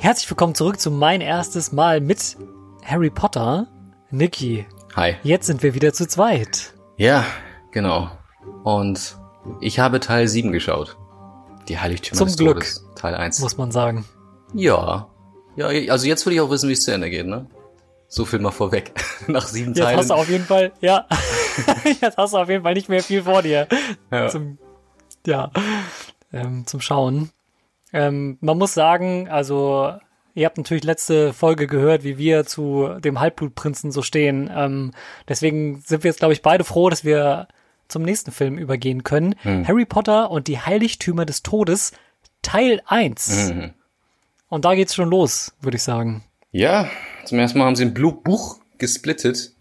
Herzlich willkommen zurück zu mein erstes Mal mit Harry Potter. Niki, Hi. jetzt sind wir wieder zu zweit. Ja, genau. Und ich habe Teil 7 geschaut. Die Heiligtümer Zum des Glück. Todes, Teil 1. Muss man sagen. Ja. Ja, also jetzt will ich auch wissen, wie es zu Ende geht, ne? So viel mal vorweg. Nach sieben Jetzt Teilen. hast du auf jeden Fall, ja, jetzt hast du auf jeden Fall nicht mehr viel vor dir. Ja. Zum, ja, ähm, zum Schauen. Ähm, man muss sagen, also, ihr habt natürlich letzte Folge gehört, wie wir zu dem Halbblutprinzen so stehen. Ähm, deswegen sind wir jetzt, glaube ich, beide froh, dass wir zum nächsten Film übergehen können. Hm. Harry Potter und die Heiligtümer des Todes, Teil 1. Mhm. Und da geht's schon los, würde ich sagen. Ja, zum ersten Mal haben sie ein Blu- Buch gesplittet.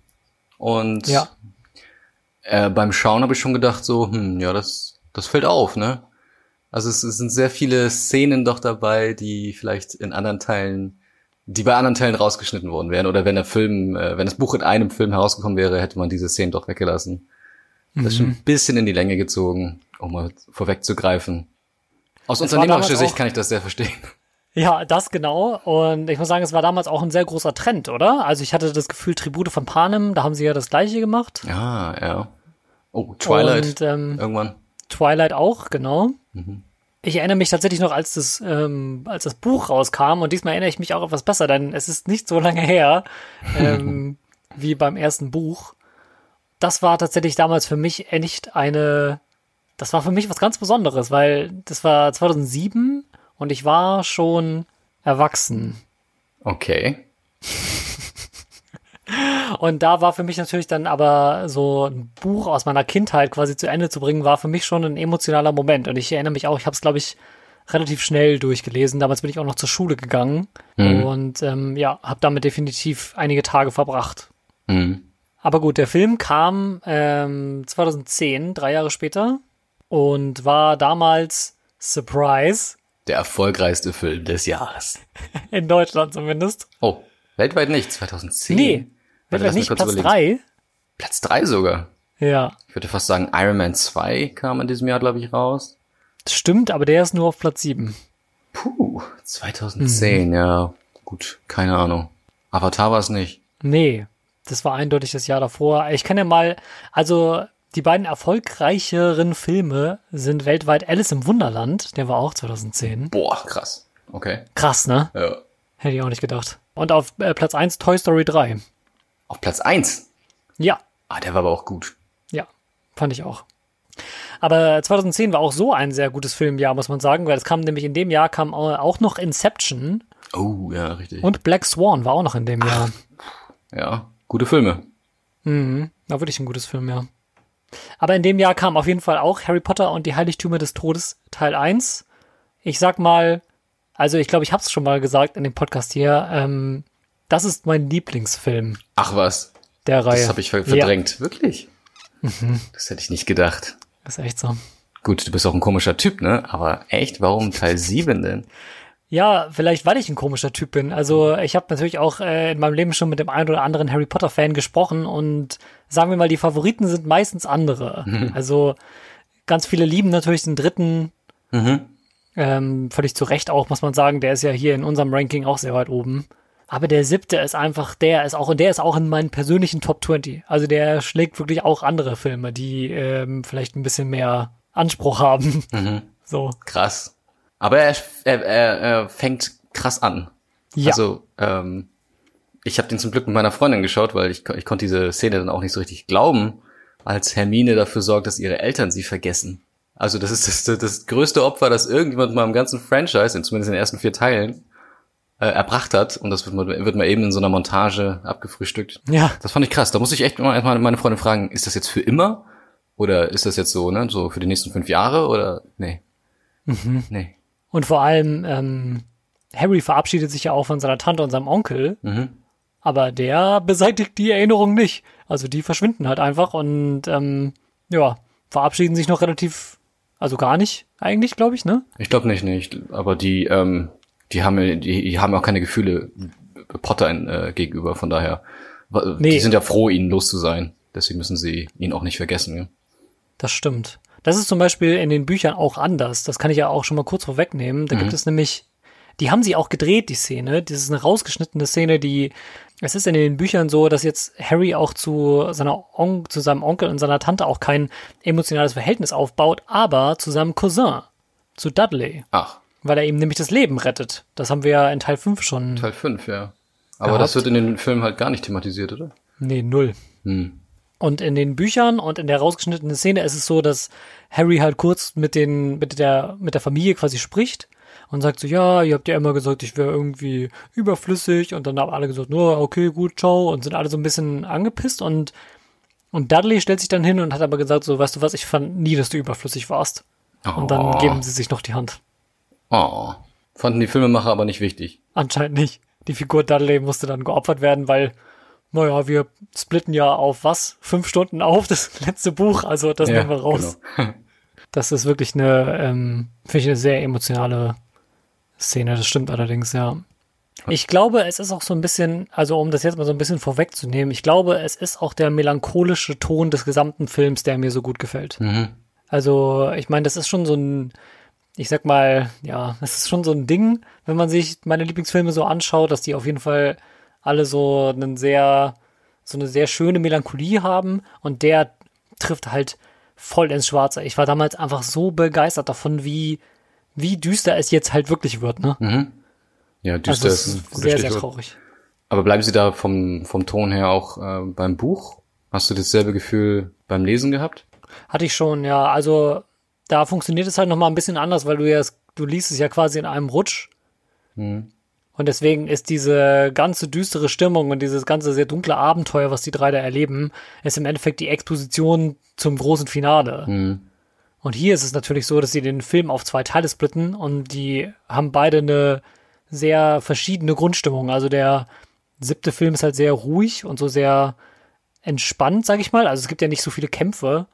Und Ja. äh, beim Schauen habe ich schon gedacht, so, hm, ja, das, das fällt auf, ne? Also es, es sind sehr viele Szenen doch dabei, die vielleicht in anderen Teilen, die bei anderen Teilen rausgeschnitten worden wären. Oder wenn der Film, äh, wenn das Buch in einem Film herausgekommen wäre, hätte man diese Szenen doch weggelassen. Das ist schon Mhm. ein bisschen in die Länge gezogen, um mal vorwegzugreifen. Aus war unternehmerischer Sicht kann ich das sehr verstehen. Ja, das genau. Und ich muss sagen, es war damals auch ein sehr großer Trend, oder? Also ich hatte das Gefühl, Tribute von Panem, da haben sie ja das gleiche gemacht. Ja, ja. Oh, Twilight. Und ähm, Irgendwann. Twilight auch, genau. Mhm. Ich erinnere mich tatsächlich noch, als das, ähm, als das Buch rauskam, und diesmal erinnere ich mich auch etwas besser, denn es ist nicht so lange her ähm, wie beim ersten Buch. Das war tatsächlich damals für mich echt eine, das war für mich was ganz Besonderes, weil das war 2007 und ich war schon erwachsen. Okay. Und da war für mich natürlich dann aber so ein Buch aus meiner Kindheit quasi zu Ende zu bringen, war für mich schon ein emotionaler Moment. Und ich erinnere mich auch, ich habe es, glaube ich, relativ schnell durchgelesen. Damals bin ich auch noch zur Schule gegangen Mhm. und ähm, ja, habe damit definitiv einige Tage verbracht. Mhm. Aber gut, der Film kam ähm, 2010, drei Jahre später, und war damals Surprise, Der erfolgreichste Film des Jahres. in Deutschland zumindest. Oh, weltweit nicht, 2010. Nee, Lass mich nicht Platz überlegen. drei. Platz 3 sogar. Ja, Ich würde fast sagen, Iron Man 2 kam in diesem Jahr, glaube ich, raus. das stimmt, aber der ist nur auf Platz sieben. Puh, 2010, ja. Gut, keine Ahnung. Avatar war es nicht. Nee, das war eindeutig das Jahr davor. Ich kann ja mal, also die beiden erfolgreicheren Filme sind weltweit Alice im Wunderland, der war auch 2010. Boah, krass. Okay. Krass, ne? Ja. Hätte ich auch nicht gedacht. Und auf äh, Platz 1 Toy Story 3. Auf Platz 1. Ja, Ah, der war aber auch gut. ja, fand ich auch. Aber 2010 war auch so ein sehr gutes Filmjahr, muss man sagen, weil es kam nämlich in dem Jahr kam au- auch noch Inception Oh, ja, richtig. und Black Swan war auch noch in dem Jahr. Ja, gute Filme. Mhm, war wirklich ein gutes Film, ja. Aber in dem Jahr kam auf jeden Fall auch Harry Potter und die Heiligtümer des Todes Teil 1. Ich sag mal, also ich glaube, ich habe es schon mal gesagt in dem Podcast hier, ähm, das ist mein Lieblingsfilm Ach was, der Reihe. das habe ich ver Ja, verdrängt. Wirklich? Das hätte ich nicht gedacht. ist echt so. Gut, du bist auch ein komischer Typ, ne? Aber echt, warum Teil 7 denn? Ja, vielleicht weil ich ein komischer Typ bin. Also ich habe natürlich auch äh, in meinem Leben schon mit dem einen oder anderen Harry Potter Fan gesprochen und sagen wir mal, die Favoriten sind meistens andere. Also ganz viele lieben natürlich den dritten. Mhm. Ähm, völlig zu Recht auch, muss man sagen. Der ist ja hier in unserem Ranking auch sehr weit oben. Aber der siebte ist einfach, der ist auch, und der ist auch in meinen persönlichen Top 20. Also der schlägt wirklich auch andere Filme, die ähm, vielleicht ein bisschen mehr Anspruch haben. Mhm. So. Krass. Aber er, er, er, er fängt krass an. Ja. Also, ähm, ich habe den zum Glück mit meiner Freundin geschaut, weil ich, ich konnte diese Szene dann auch nicht so richtig glauben, als Hermine dafür sorgt, dass ihre Eltern sie vergessen. Also das ist das, das größte Opfer, das irgendjemand mal im ganzen Franchise, in zumindest in den ersten vier Teilen, äh, erbracht hat. Und das wird mal, wird mal eben in so einer Montage abgefrühstückt. ja. Das fand ich krass. Da muss ich echt mal meine Freundin fragen, ist das jetzt für immer? Oder ist das jetzt so, ne, so für die nächsten fünf Jahre? Oder nee. Mhm. Nee. Und vor allem, ähm, Harry verabschiedet sich ja auch von seiner Tante und seinem Onkel, Mhm. aber der beseitigt die Erinnerung nicht. Also die verschwinden halt einfach und ähm, ja, verabschieden sich noch relativ, also gar nicht eigentlich, glaube ich, ne? Ich glaube nicht, nicht. Aber die, ähm, die haben, ja- die, die haben auch keine Gefühle Potter äh, gegenüber. Von daher, wa- Nee. die sind ja froh, ihn los zu sein. Deswegen müssen sie ihn auch nicht vergessen. Ja? Das stimmt. Das ist zum Beispiel in den Büchern auch anders. Das kann ich ja auch schon mal kurz vorwegnehmen. Da gibt es nämlich Die haben sie auch gedreht, die Szene. Das ist eine rausgeschnittene Szene, die es ist in den Büchern so, dass jetzt Harry auch zu seiner On zu seinem Onkel und seiner Tante auch kein emotionales Verhältnis aufbaut, aber zu seinem Cousin, zu Dudley. Ach, Weil er ihm nämlich das Leben rettet. Das haben wir ja in Teil 5 schon. Teil 5, ja. Aber Gehabt. das wird in den Filmen halt gar nicht thematisiert, oder? Nee, null. Hm. Und in den Büchern und in der rausgeschnittenen Szene ist es so, dass Harry halt kurz mit den, mit der, mit der Familie quasi spricht und sagt so, ja, ihr habt ja immer gesagt, ich wäre irgendwie überflüssig und dann haben alle gesagt, no, okay, gut, ciao und sind alle so ein bisschen angepisst und, und Dudley stellt sich dann hin und hat aber gesagt so, weißt du was, ich fand nie, dass du überflüssig warst. Und dann Oh. geben sie sich noch die Hand. Oh. Fanden die Filmemacher aber nicht wichtig. Anscheinend nicht. Die Figur Dudley musste dann geopfert werden, weil, naja, wir splitten ja auf was? Fünf Stunden auf, das letzte Buch, also das nehmen wir raus. Genau. Das ist wirklich eine, ähm, finde ich eine sehr emotionale Szene, das stimmt allerdings, ja. Ich glaube, es ist auch so ein bisschen, also um das jetzt mal so ein bisschen vorwegzunehmen, ich glaube, es ist auch der melancholische Ton des gesamten Films, der mir so gut gefällt. Mhm. Also, ich meine, das ist schon so ein, ich sag mal, ja, das ist schon so ein Ding, wenn man sich meine Lieblingsfilme so anschaut, dass die auf jeden Fall alle so einen sehr, so eine sehr schöne Melancholie haben und der trifft halt voll ins Schwarze. Ich war damals einfach so begeistert davon, wie, wie düster es jetzt halt wirklich wird, ne? Ja, Also, düster es ist ein gutes sehr, sehr Stichwort. traurig. Aber bleiben Sie da vom, vom Ton her auch äh, beim Buch? Hast du dasselbe Gefühl beim Lesen gehabt? Hatte ich schon, ja. Also, da funktioniert es halt nochmal ein bisschen anders, weil du ja, du liest es ja quasi in einem Rutsch. Und deswegen ist diese ganze düstere Stimmung und dieses ganze sehr dunkle Abenteuer, was die drei da erleben, ist im Endeffekt die Exposition zum großen Finale. Und hier ist es natürlich so, dass sie den Film auf zwei Teile splitten und die haben beide eine sehr verschiedene Grundstimmung. Also der siebte Film ist halt sehr ruhig und so sehr entspannt, sag ich mal. Also es gibt ja nicht so viele Kämpfe.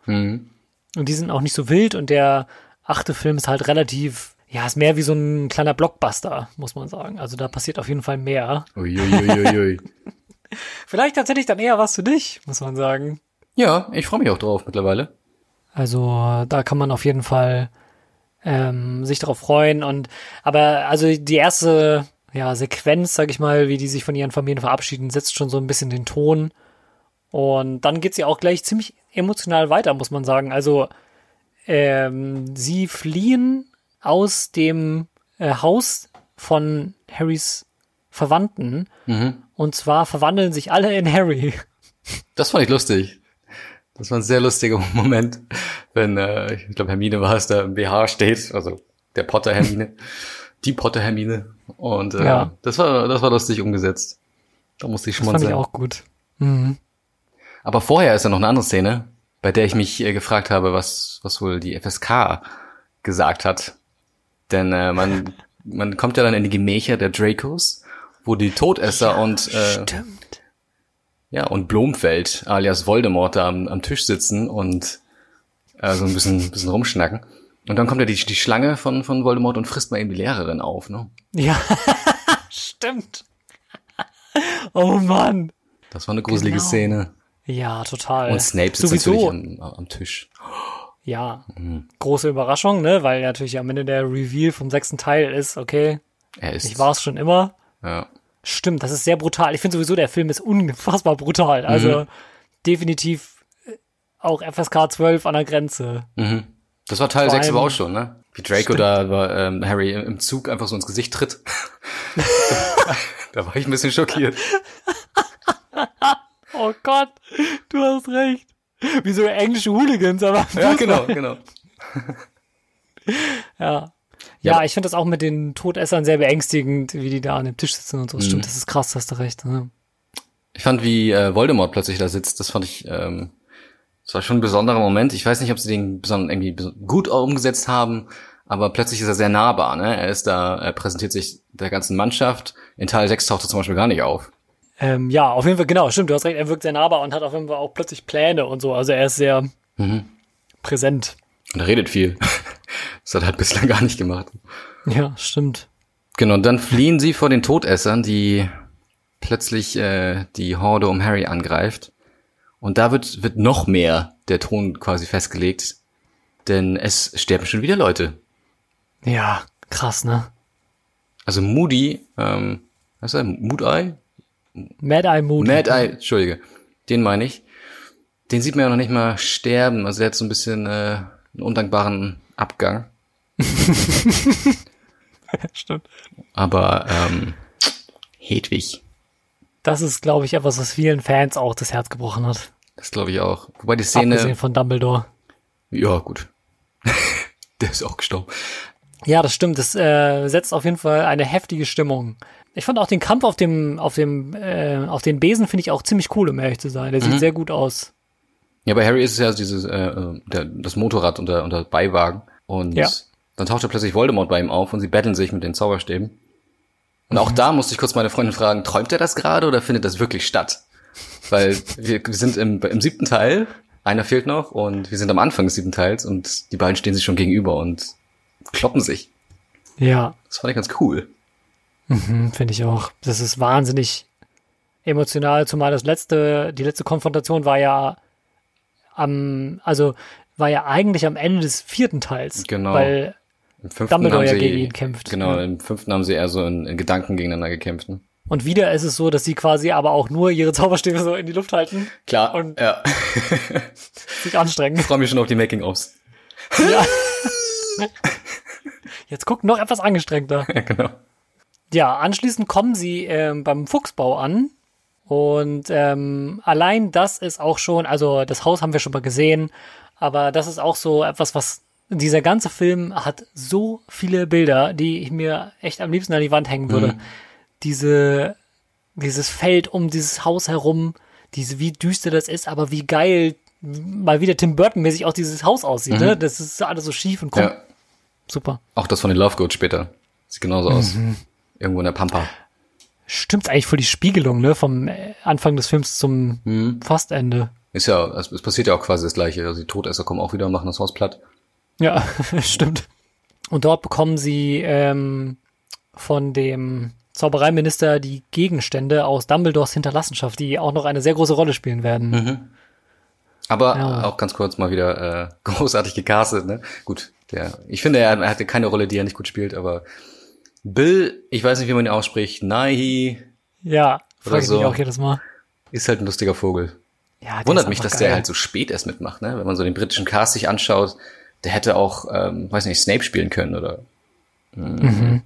Und die sind auch nicht so wild. Und der achte Film ist halt relativ, ja, ist mehr wie so ein kleiner Blockbuster, muss man sagen. Also da passiert auf jeden Fall mehr. Uiuiuiui. Vielleicht tatsächlich dann eher was für dich, muss man sagen. ja, ich freue mich auch drauf mittlerweile. Also da kann man auf jeden Fall ähm, sich darauf freuen. Und aber also die erste ja, Sequenz, sag ich mal, wie die sich von ihren Familien verabschieden, setzt schon so ein bisschen den Ton. Und dann geht's ja auch gleich ziemlich emotional weiter, muss man sagen. Also ähm, sie fliehen aus dem äh, Haus von Harrys Verwandten. Und zwar verwandeln sich alle in Harry. Das fand ich lustig. Das war ein sehr lustiger Moment, wenn, äh, ich glaube, Hermine war es, da im BH steht, also der Potter Hermine, die Potter Hermine. Und äh, Ja. das war das war lustig umgesetzt. Da musste ich schon Das mal fand ich sagen. auch gut. Mhm. Aber vorher ist ja noch eine andere Szene, bei der ich mich äh, gefragt habe, was, was wohl die FSK gesagt hat. Denn äh, man, man kommt ja dann in die Gemächer der Dracos, wo die Todesser und äh, Stimmt. ja und Blomfeld alias Voldemort da am, am Tisch sitzen und äh, so ein bisschen, bisschen rumschnacken. Und dann kommt ja die, die Schlange von, von Voldemort und frisst mal eben die Lehrerin auf, ne? Ja, stimmt. Oh Mann. Das war eine gruselige Genau. Szene. Ja, total. Und Snape sitzt Sowieso, natürlich am, am Tisch. ja, große Überraschung, ne, weil natürlich am Ende der Reveal vom sechsten Teil ist, okay, Er ist. ich war es schon immer. Ja. Stimmt, das ist sehr brutal. Ich finde sowieso, der Film ist unfassbar brutal. Also definitiv äh, auch FSK 12 an der Grenze. Das war Teil Vor 6 aber auch schon, ne? Wie Draco da war, ähm, Harry im Zug einfach so ins Gesicht tritt. da war ich ein bisschen schockiert. Oh Gott, du hast recht. Wie so englische Hooligans, aber Ja, genau, genau. Ja. Ja, Ja, ich finde das auch mit den Todessern sehr beängstigend, wie die da an dem Tisch sitzen und so. Mhm. Stimmt, das ist krass, hast du recht. Ne? Ich fand, wie äh, Voldemort plötzlich da sitzt, das fand ich, ähm, das war schon ein besonderer Moment. Ich weiß nicht, ob sie den besonders irgendwie gut umgesetzt haben, aber plötzlich ist er sehr nahbar, ne? Er ist da, er präsentiert sich der ganzen Mannschaft. In Teil 6 taucht er zum Beispiel gar nicht auf. Ähm, ja, auf jeden Fall, genau, stimmt, du hast recht, er wirkt sehr nahbar und hat auf jeden Fall auch plötzlich Pläne und so. Also er ist sehr Mhm. präsent. Und er redet viel. Das hat er halt bislang gar nicht gemacht. Ja, stimmt. Genau, und dann fliehen sie vor den Todessern, die plötzlich äh, die Horde um Harry angreift. Und da wird, wird noch mehr der Ton quasi festgelegt. Denn es sterben schon wieder Leute. Ja, krass, ne? Also Moody, ähm, was ist er? Mood-Eye? Mad Eye Moody. Mad Eye, Entschuldige. Den meine ich. Den sieht man ja noch nicht mal sterben. Also der hat so ein bisschen äh, einen undankbaren Abgang. Stimmt. Aber ähm, Hedwig, Das ist, glaube ich, etwas, was vielen Fans auch das Herz gebrochen hat. das glaube ich auch. Wobei die Szene, Abgesehen von Dumbledore. ja gut, der ist auch gestorben. Ja, das stimmt. Das äh, setzt auf jeden Fall eine heftige Stimmung. Ich fand auch den Kampf auf dem, auf dem, äh, auf den Besen finde ich auch ziemlich cool, um ehrlich zu sein. Der Mhm. sieht sehr gut aus. Ja, bei Harry ist es ja dieses, äh, der, das Motorrad unter, unter Beiwagen. Und Ja. dann taucht ja plötzlich Voldemort bei ihm auf und sie betteln sich mit den Zauberstäben. Und auch da musste ich kurz meine Freundin fragen, träumt er das gerade oder findet das wirklich statt? Weil wir, wir sind im, im siebten Teil, einer fehlt noch und wir sind am Anfang des siebten Teils und die beiden stehen sich schon gegenüber und kloppen sich. Ja, Das fand ich ganz cool. Hm, finde ich auch. Das ist wahnsinnig emotional, zumal das letzte, die letzte Konfrontation war ja am, also war ja eigentlich am Ende des vierten Teils. Genau. Weil Im fünften Dumbledore haben ja sie, gegen ihn kämpft. Genau, Ja. im fünften haben sie eher so in, in Gedanken gegeneinander gekämpft. Ne? Und wieder ist es so, dass sie quasi aber auch nur ihre Zauberstäbe so in die Luft halten, Klar. Und- ja. sich anstrengen. Ich freue mich schon auf die Making-ofs. Jetzt guckt noch etwas angestrengter. Ja, genau. Ja, anschließend kommen sie ähm, beim Fuchsbau an. Und ähm, allein das ist auch schon, also das Haus haben wir schon mal gesehen, aber das ist auch so etwas, was dieser ganze Film hat so viele Bilder, die ich mir echt am liebsten an die Wand hängen würde. Diese, dieses Feld um dieses Haus herum, diese, wie düster das ist, aber wie geil mal wieder Tim Burton-mäßig auch dieses Haus aussieht. Ne? Das ist alles so schief und krumm. Ja. Super. Auch das von den Love Goats später. Sieht genauso aus. Mhm. Irgendwo in der Pampa. Stimmt eigentlich voll die Spiegelung, ne? Vom äh, Anfang des Films zum Mhm. fast Ende. Ist ja, es, es passiert ja auch quasi das Gleiche. Also die Todesser kommen auch wieder und machen das Haus platt. Ja, stimmt. Und dort bekommen sie ähm, von dem Zaubereiminister die Gegenstände aus Dumbledores Hinterlassenschaft, die auch noch eine sehr große Rolle spielen werden. Aber Ja. auch ganz kurz mal wieder äh, großartig gecastet, ne? Gut, der, ich finde, er, er hatte keine Rolle, die er nicht gut spielt, aber Bill, ich weiß nicht, wie man ihn ausspricht, Nahi Ja, frage ich so. mich auch jedes Mal. ist halt ein lustiger Vogel. Ja, der Wundert mich, dass geil. der halt so spät erst mitmacht, ne? Wenn man so den britischen Cast sich anschaut, der hätte auch, ähm, weiß nicht, Snape spielen können oder mm,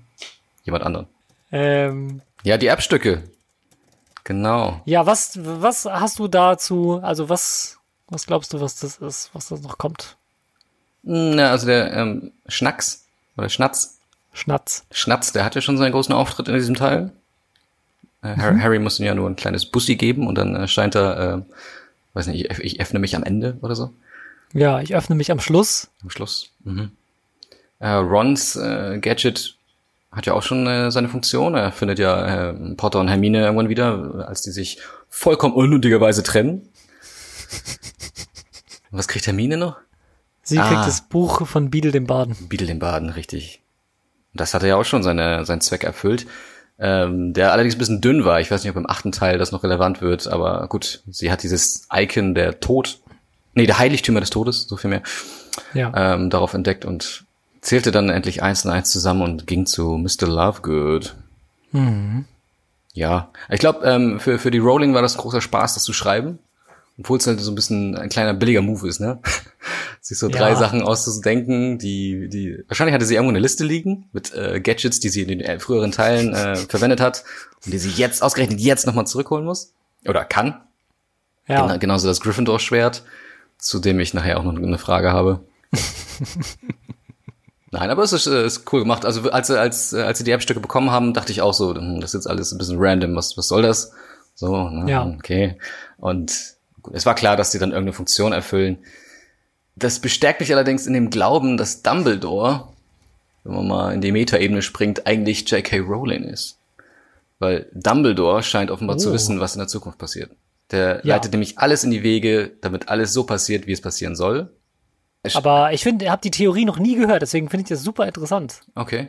jemand anderen. Ähm, Ja, die Erbstücke. Genau. ja, was, was hast du dazu, also was, was glaubst du, was das ist, was das noch kommt? Na, also der ähm, Schnacks oder Schnatz, Schnatz. Schnatz, der hatte schon seinen großen Auftritt in diesem Teil. Äh, Harry, Harry muss ihm ja nur ein kleines Bussi geben und dann äh, scheint er, äh, weiß nicht, ich, ich öffne mich am Ende oder so. Ja, ich öffne mich am Schluss. Am Schluss. Mhm. Äh, Rons äh, Gadget hat ja auch schon äh, seine Funktion. Er findet ja äh, Potter und Hermine irgendwann wieder, als die sich vollkommen unnötigerweise trennen. Was kriegt Hermine noch? Sie Ah. kriegt das Buch von Beadle dem Baden. Beadle den Baden, richtig. Das hat er ja auch schon seine, seinen Zweck erfüllt. Ähm, der allerdings ein bisschen dünn war. Ich weiß nicht, ob im achten Teil das noch relevant wird, aber gut, sie hat dieses Icon der Tod, nee, der Heiligtümer des Todes, so viel mehr, Ja. ähm, darauf entdeckt und zählte dann endlich eins und eins zusammen und ging zu Mr. Lovegood. Ja, ich glaube, ähm, für, für die Rowling war das großer Spaß, das zu schreiben. Obwohl es halt so ein bisschen ein kleiner billiger Move ist, ne? Sich so drei Ja. Sachen auszudenken, die, die, wahrscheinlich hatte sie irgendwo eine Liste liegen mit äh, Gadgets, die sie in den äh, früheren Teilen äh, verwendet hat und die sie jetzt ausgerechnet jetzt nochmal zurückholen muss. Oder kann. ja. Gena genauso das Gryffindor-Schwert, zu dem ich nachher auch noch eine Frage habe. Nein, aber es ist, äh, ist cool gemacht. Also als, sie- als, äh, als sie die Erbstücke bekommen haben, dachte ich auch so, hm, das ist jetzt alles ein bisschen random, was, was soll das? So, ne? Ja. okay. Und es war klar, dass sie dann irgendeine Funktion erfüllen. Das bestärkt mich allerdings in dem Glauben, dass Dumbledore, wenn man mal in die Metaebene springt, eigentlich J.K. Rowling ist. Weil Dumbledore scheint offenbar zu Oh. wissen, was in der Zukunft passiert. Der Ja. leitet nämlich alles in die Wege, damit alles so passiert, wie es passieren soll. Es- Aber ich finde, ihr habt die Theorie noch nie gehört, deswegen finde ich das super interessant. Okay.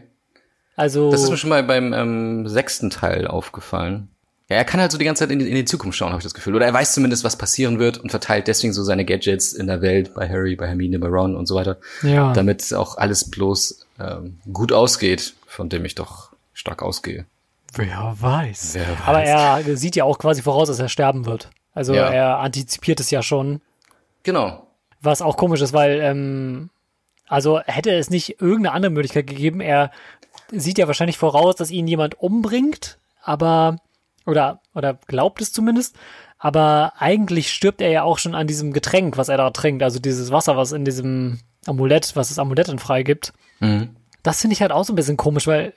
Also, Das ist mir schon mal beim ähm, sechsten Teil aufgefallen. Ja, er kann halt so die ganze Zeit in die, in die Zukunft schauen, habe ich das Gefühl. Oder er weiß zumindest, was passieren wird und verteilt deswegen so seine Gadgets in der Welt bei Harry, bei Hermine, bei Ron und so weiter. ja. Damit auch alles bloß ähm, gut ausgeht, von dem ich doch stark ausgehe. Wer weiß. Wer weiß. Aber er sieht ja auch quasi voraus, dass er sterben wird. Also Ja. er antizipiert es ja schon. Genau. Was auch komisch ist, weil, ähm, also hätte es nicht irgendeine andere Möglichkeit gegeben, er sieht ja wahrscheinlich voraus, dass ihn jemand umbringt, aber, oder, oder glaubt es zumindest, aber eigentlich stirbt er ja auch schon an diesem Getränk, was er da trinkt, also dieses Wasser, was in diesem Amulett, was das Amulett dann freigibt. Mhm. Das finde ich halt auch so ein bisschen komisch, weil,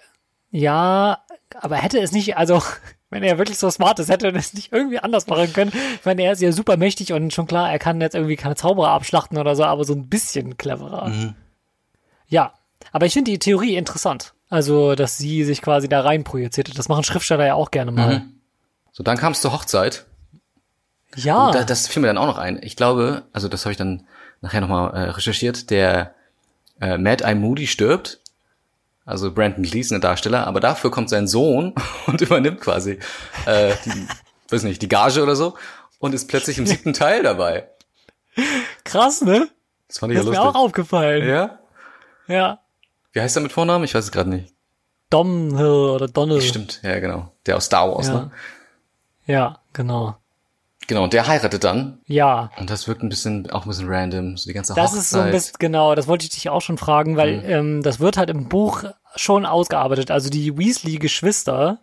ja, aber hätte es nicht, also, wenn er wirklich so smart ist, hätte er das nicht irgendwie anders machen können. Ich meine, er ist ja super mächtig und schon klar, er kann jetzt irgendwie keine Zauberer abschlachten oder so, aber so ein bisschen cleverer. Ja, aber ich finde die Theorie interessant. Also, dass sie sich quasi da rein projiziert hat. Das machen Schriftsteller ja auch gerne mal. So, dann kam es zur Hochzeit. Ja, Und da, das fiel mir dann auch noch ein. Ich glaube, also das habe ich dann nachher nochmal äh, recherchiert, der äh, Mad Eye Moody stirbt. Also Brandon Gleason, der Darsteller, aber dafür kommt sein Sohn und übernimmt quasi äh, die, weiß nicht, die Gage oder so und ist plötzlich im siebten Teil dabei. krass, ne? Das fand ich Das ja ist mir auch lustig. aufgefallen. Ja? Ja. Wie heißt er mit Vornamen? Ich weiß es gerade nicht. Domhill oder Donnell. Stimmt, ja genau. Der aus Star Wars, Ja. ne? Ja, genau. Genau, und der heiratet dann. Ja, Und das wirkt ein bisschen, auch ein bisschen random, so die ganze Das Hochzeit. ist so ein bisschen, genau, das wollte ich dich auch schon fragen, weil Mhm. ähm, das wird halt im Buch schon ausgearbeitet. Also die Weasley-Geschwister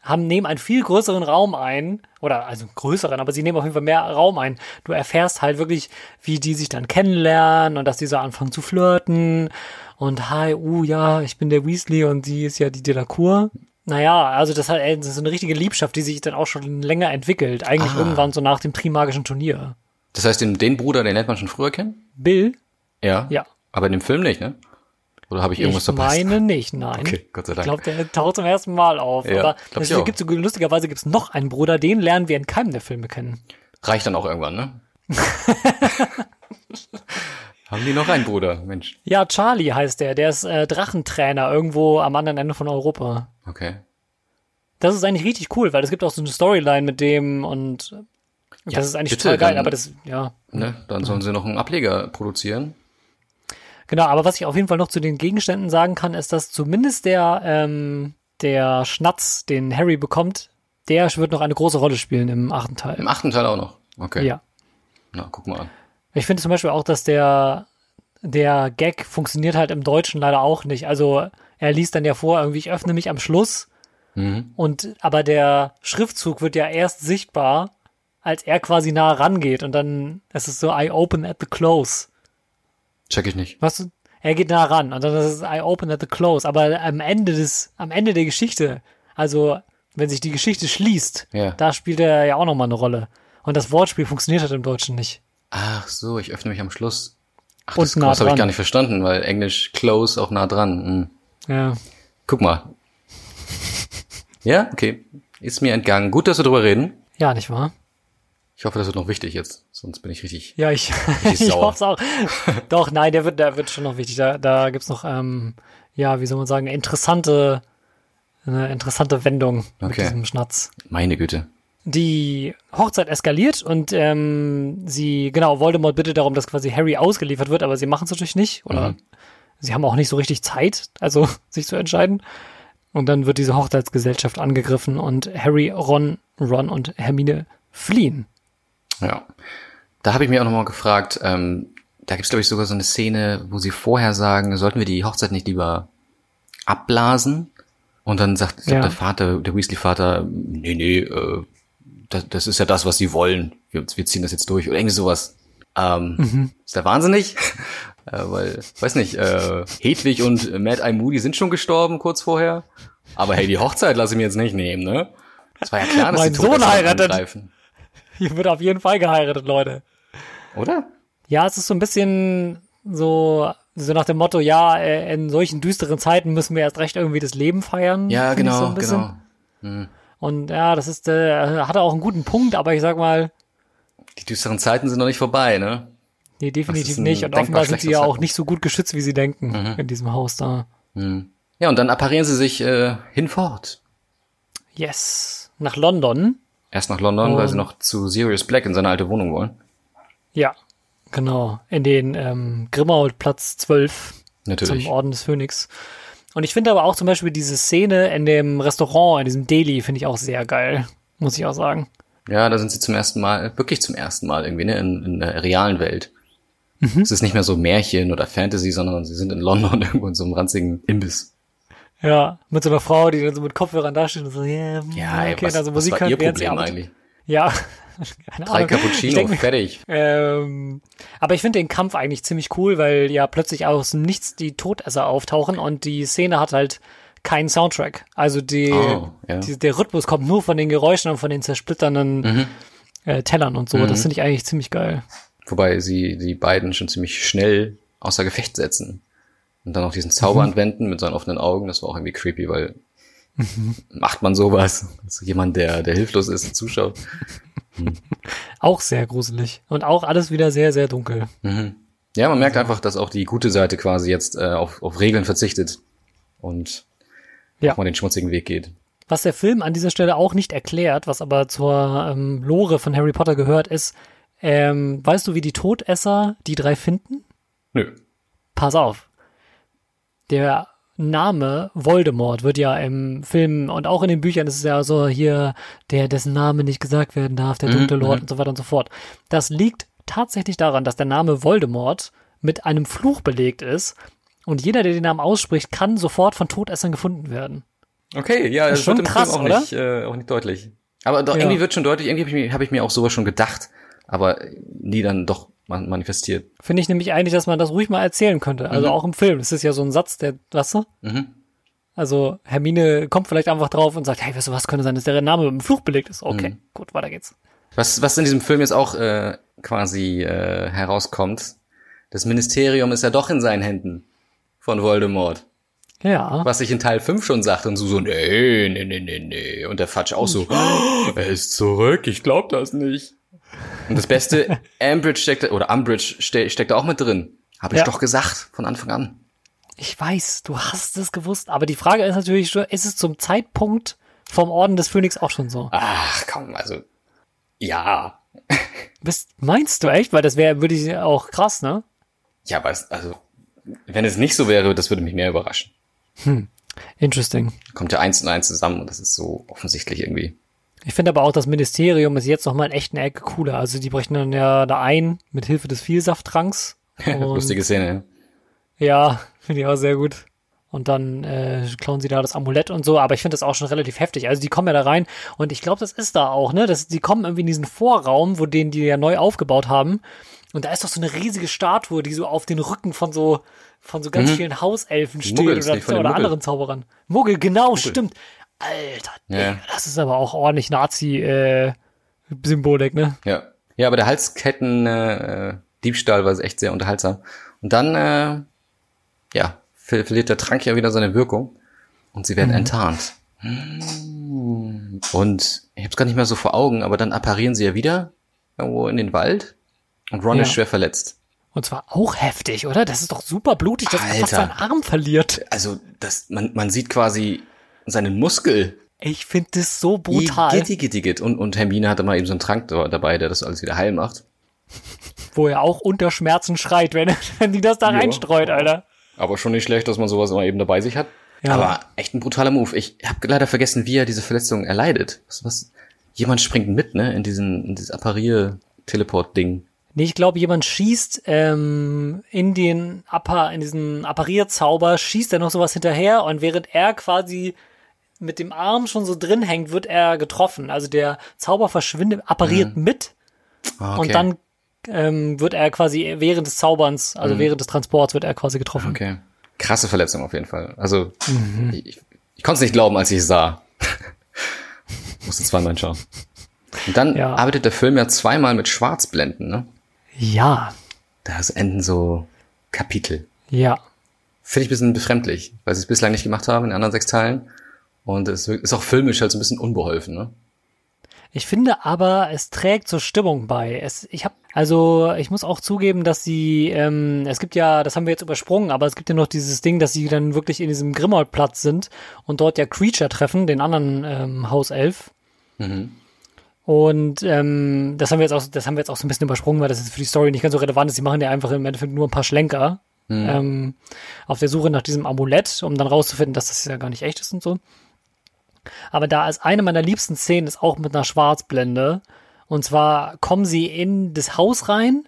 haben, nehmen einen viel größeren Raum ein, oder also größeren, aber sie nehmen auf jeden Fall mehr Raum ein. Du erfährst halt wirklich, wie die sich dann kennenlernen und dass die so anfangen zu flirten und hi, uh, ja, ich bin der Weasley und sie ist ja die Delacour. Naja, also das, hat, das ist so eine richtige Liebschaft, die sich dann auch schon länger entwickelt. Eigentlich Ah. irgendwann so nach dem Trimagischen Turnier. Das heißt, den, den Bruder, den lernt man schon früher kennen? Bill? Ja. Ja. Aber in dem Film nicht, ne? Oder habe ich irgendwas ich verpasst? meine nicht, nein. Okay, Gott sei Ich Dank. glaube, der taucht zum ersten Mal auf. Ja, aber glaub ich es auch. gibt so, lustigerweise gibt es noch einen Bruder, den lernen wir in keinem der Filme kennen. Reicht dann auch irgendwann, ne? Haben die noch einen Bruder? Mensch. Ja, Charlie heißt der. Der ist äh, Drachentrainer irgendwo am anderen Ende von Europa. Okay. Das ist eigentlich richtig cool, weil es gibt auch so eine Storyline mit dem und äh, das ist eigentlich bitte, total geil. dann- Aber das, ja, Ne? Dann sollen sie noch einen Ableger produzieren. Genau, aber was ich auf jeden Fall noch zu den Gegenständen sagen kann, ist, dass zumindest der, ähm, der Schnatz, den Harry bekommt, der wird noch eine große Rolle spielen im achten Teil. Im achten Teil auch noch. Okay. Ja. Na, guck mal an. Ich finde zum Beispiel auch, dass der, der Gag funktioniert halt im Deutschen leider auch nicht. Also er liest dann ja vor, irgendwie, ich öffne mich am Schluss. Mhm. Und aber der Schriftzug wird ja erst sichtbar, als er quasi nah rangeht. Und dann ist es so, I open at the close. Check ich nicht. Du? Er geht nah ran und dann ist es I open at the close. Aber am Ende des, am Ende der Geschichte, also wenn sich die Geschichte schließt, Ja. da spielt er ja auch nochmal eine Rolle. Und das Wortspiel funktioniert halt im Deutschen nicht. Ach so, ich öffne mich am Schluss. Ach, Und das, nah das habe ich gar nicht verstanden, weil Englisch close auch nah dran. Hm. Ja. Guck mal. Ja, okay. Ist mir entgangen. Gut, dass wir drüber reden. Ja, nicht wahr? Ich hoffe, das wird noch wichtig jetzt, sonst bin ich richtig. Ja, ich, Richtig ich hoffe es auch. Doch, nein, der wird, der wird schon noch wichtig. Da, da gibt's noch, ähm, ja, wie soll man sagen, interessante, eine interessante Wendung mit Okay. diesem Schnatz. Meine Güte. Die Hochzeit eskaliert und ähm, sie, genau, Voldemort bittet darum, dass quasi Harry ausgeliefert wird, aber sie machen es natürlich nicht. Oder Mhm. sie haben auch nicht so richtig Zeit, also sich zu entscheiden. Und dann wird diese Hochzeitsgesellschaft angegriffen und Harry, Ron, Ron und Hermine fliehen. Ja. Da habe ich mir auch nochmal gefragt, ähm, da gibt's glaube ich, sogar so eine Szene, wo sie vorher sagen, sollten wir die Hochzeit nicht lieber abblasen? Und dann sagt Ja. der Vater, der Weasley-Vater, nee, nee, äh, das, das ist ja das, was sie wollen. Wir, wir ziehen das jetzt durch. Oder irgendwie sowas. Ähm, Ist der wahnsinnig? äh, weil, weiß nicht, äh, Hedwig und Mad Eye Moody sind schon gestorben kurz vorher. Aber hey, die Hochzeit lasse ich mir jetzt nicht nehmen, ne? Das war ja klar, dass Mein die Sohn heiratet. angreifen. Hier wird auf jeden Fall geheiratet, Leute. Oder? Ja, es ist so ein bisschen so, so nach dem Motto, ja, äh, in solchen düsteren Zeiten müssen wir erst recht irgendwie das Leben feiern. Ja, genau, so ein bisschen. Und ja, das ist, äh, hat er auch einen guten Punkt, aber ich sag mal, Die düsteren Zeiten sind noch nicht vorbei, ne? nee, definitiv nicht. Und offenbar sind sie ja auch nicht so gut geschützt, wie sie denken Mhm. in diesem Haus da. Ja, und dann apparieren sie sich äh, hinfort. Yes. Nach London. Erst nach London, weil Und- sie noch zu Sirius Black in seine alte Wohnung wollen. Ja, genau. In den ähm, Grimmauld Platz 12 Natürlich. zum Orden des Phönix. Und ich finde aber auch zum Beispiel diese Szene in dem Restaurant, in diesem Deli, finde ich auch sehr geil, muss ich auch sagen. Ja, da sind sie zum ersten Mal, wirklich zum ersten Mal irgendwie, ne, in, in der realen Welt. Mhm. Es ist nicht mehr so Märchen oder Fantasy, sondern sie sind in London irgendwo in so einem ranzigen Imbiss. Ja, mit so einer Frau, die dann so mit Kopfhörern dasteht und so, yeah, ja, okay, ey, was, also Musik was war ihr Problem eigentlich? Ja, Drei Cappuccino, denk, fertig. Ähm, aber ich finde den Kampf eigentlich ziemlich cool, weil ja plötzlich aus dem Nichts die Todesser auftauchen und die Szene hat halt keinen Soundtrack. Also die, oh, ja. die, der Rhythmus kommt nur von den Geräuschen und von den zersplitternden mhm. äh, Tellern und so. Mhm. Das finde ich eigentlich ziemlich geil. Wobei sie die beiden schon ziemlich schnell außer Gefecht setzen. Und dann auch diesen Zauber mhm. anwenden mit seinen offenen Augen. Das war auch irgendwie creepy, weil. macht man sowas? Also jemand, der, der hilflos ist, zuschaut. Hm. Auch sehr gruselig. Und auch alles wieder sehr, sehr dunkel. Mhm. Ja, man merkt einfach, dass auch die gute Seite quasi jetzt äh, auf, auf Regeln verzichtet und ja. mal den schmutzigen Weg geht. Was der Film an dieser Stelle auch nicht erklärt, was aber zur ähm, Lore von Harry Potter gehört, ist, ähm, weißt du, wie die Todesser die drei finden? Nö. Pass auf. Der Name Voldemort wird ja im Film und auch in den Büchern ist es ja so hier, der, dessen Name nicht gesagt werden darf, der dunkle mhm, Lord mhm. und so weiter und so fort. Das liegt tatsächlich daran, dass der Name Voldemort mit einem Fluch belegt ist und jeder, der den Namen ausspricht, kann sofort von Todessern gefunden werden. Okay, ja, das, das ist schon krass, auch oder? Nicht, äh, auch nicht deutlich. Aber doch, ja. irgendwie wird schon deutlich, irgendwie habe ich, mir, hab ich mir auch sowas schon gedacht, aber nie dann doch man manifestiert. Finde ich nämlich eigentlich, dass man das ruhig mal erzählen könnte. Also mhm. auch im Film. Das ist ja so ein Satz, der, weißt du? Mhm. Also Hermine kommt vielleicht einfach drauf und sagt, hey, weißt du, was könnte sein, dass der Name mit dem Fluch belegt ist. Okay, mhm. gut, weiter geht's. Was, was in diesem Film jetzt auch äh, quasi äh, herauskommt, das Ministerium ist ja doch in seinen Händen von Voldemort. Ja. Was ich in Teil 5 schon sagte und so, so, nee, nee, nee, nee, nee. Und der Fatsch auch so, oh, er ist zurück, ich glaub das nicht. Und das Beste, Ambridge steckt, oder Umbridge ste steckt da auch mit drin. Habe ich ja. doch gesagt, von Anfang an. Ich weiß, du hast es gewusst, aber die Frage ist natürlich schon, ist es zum Zeitpunkt vom Orden des Phönix auch schon so? Ach, komm, also, ja. Bist, meinst du echt? Weil das wäre, würde ich auch krass, ne? Ja, aber es, also, wenn es nicht so wäre, das würde mich mehr überraschen. Hm. Interesting. Kommt ja eins und eins zusammen und das ist so offensichtlich irgendwie. Ich finde aber auch, das Ministerium ist jetzt nochmal in echt eine Ecke cooler. Also die brechen dann ja da ein mit Hilfe des Vielsafttranks. Lustige Szene. Ja, finde ich auch sehr gut. Und dann äh, klauen sie da das Amulett und so, aber ich finde das auch schon relativ heftig. Also die kommen ja da rein und ich glaube, das ist da auch, ne? Das, die kommen irgendwie in diesen Vorraum, wo den die ja neu aufgebaut haben. Und da ist doch so eine riesige Statue, die so auf den Rücken von so von so ganz mhm. vielen Hauselfen steht oder, oder anderen Zauberern. Muggel, genau, Muggel. stimmt. Alter, ja. Digga, das ist aber auch ordentlich Nazi-Symbolik, äh, ne? Ja. Ja, aber der Halsketten-Diebstahl äh, war echt sehr unterhaltsam. Und dann, äh, ja, ver verliert der Trank ja wieder seine Wirkung und sie werden mhm. enttarnt. Und ich hab's gar nicht mehr so vor Augen, aber dann apparieren sie ja wieder irgendwo in den Wald und Ron ja. ist schwer verletzt. Und zwar auch heftig, oder? Das ist doch super blutig, dass Alter. er fast seinen Arm verliert. Also, das, man, man sieht quasi seinen Muskel. Ich finde das so brutal. Igitt, igitt, igitt. Und, und Hermine hat immer eben so einen Trank dabei, der das alles wieder heil macht. Wo er auch unter Schmerzen schreit, wenn, wenn die das da jo. reinstreut, Alter. Aber schon nicht schlecht, dass man sowas immer eben dabei sich hat. Ja. Aber echt ein brutaler Move. Ich habe leider vergessen, wie er diese Verletzung erleidet. Was, was? Jemand springt mit, ne? In diesen, in dieses Apparier-Teleport-Ding. Nee, ich glaube, jemand schießt ähm, in den Appa, in diesen Apparierzauber, schießt er noch sowas hinterher und während er quasi mit dem Arm schon so drin hängt, wird er getroffen. Also der Zauber verschwindet, appariert mhm. mit ah, okay. und dann ähm, wird er quasi während des Zauberns, also mhm. während des Transports wird er quasi getroffen. Okay. Krasse Verletzung auf jeden Fall. Also mhm. ich, ich konnte es nicht glauben, als ich es sah. Musste zweimal schauen. Und dann ja. arbeitet der Film ja zweimal mit Schwarzblenden, ne? Ja. Da enden so Kapitel. Ja. Finde ich ein bisschen befremdlich, weil sie es bislang nicht gemacht haben in den anderen sechs Teilen. Und es ist auch filmisch halt so ein bisschen unbeholfen, ne? Ich finde aber, es trägt zur Stimmung bei. Es, ich habe, also ich muss auch zugeben, dass sie, ähm, es gibt ja, das haben wir jetzt übersprungen, aber es gibt ja noch dieses Ding, dass sie dann wirklich in diesem Grimmauld-Platz sind und dort ja Creature treffen, den anderen ähm, Hauself. Mhm. Und ähm, das haben wir jetzt auch, das haben wir jetzt auch so ein bisschen übersprungen, weil das jetzt für die Story nicht ganz so relevant ist. Sie machen ja einfach im Endeffekt nur ein paar Schlenker ähm, auf der Suche nach diesem Amulett, um dann rauszufinden, dass das ja gar nicht echt ist und so. Aber da ist eine meiner liebsten Szenen ist auch mit einer Schwarzblende. Und zwar kommen sie in das Haus rein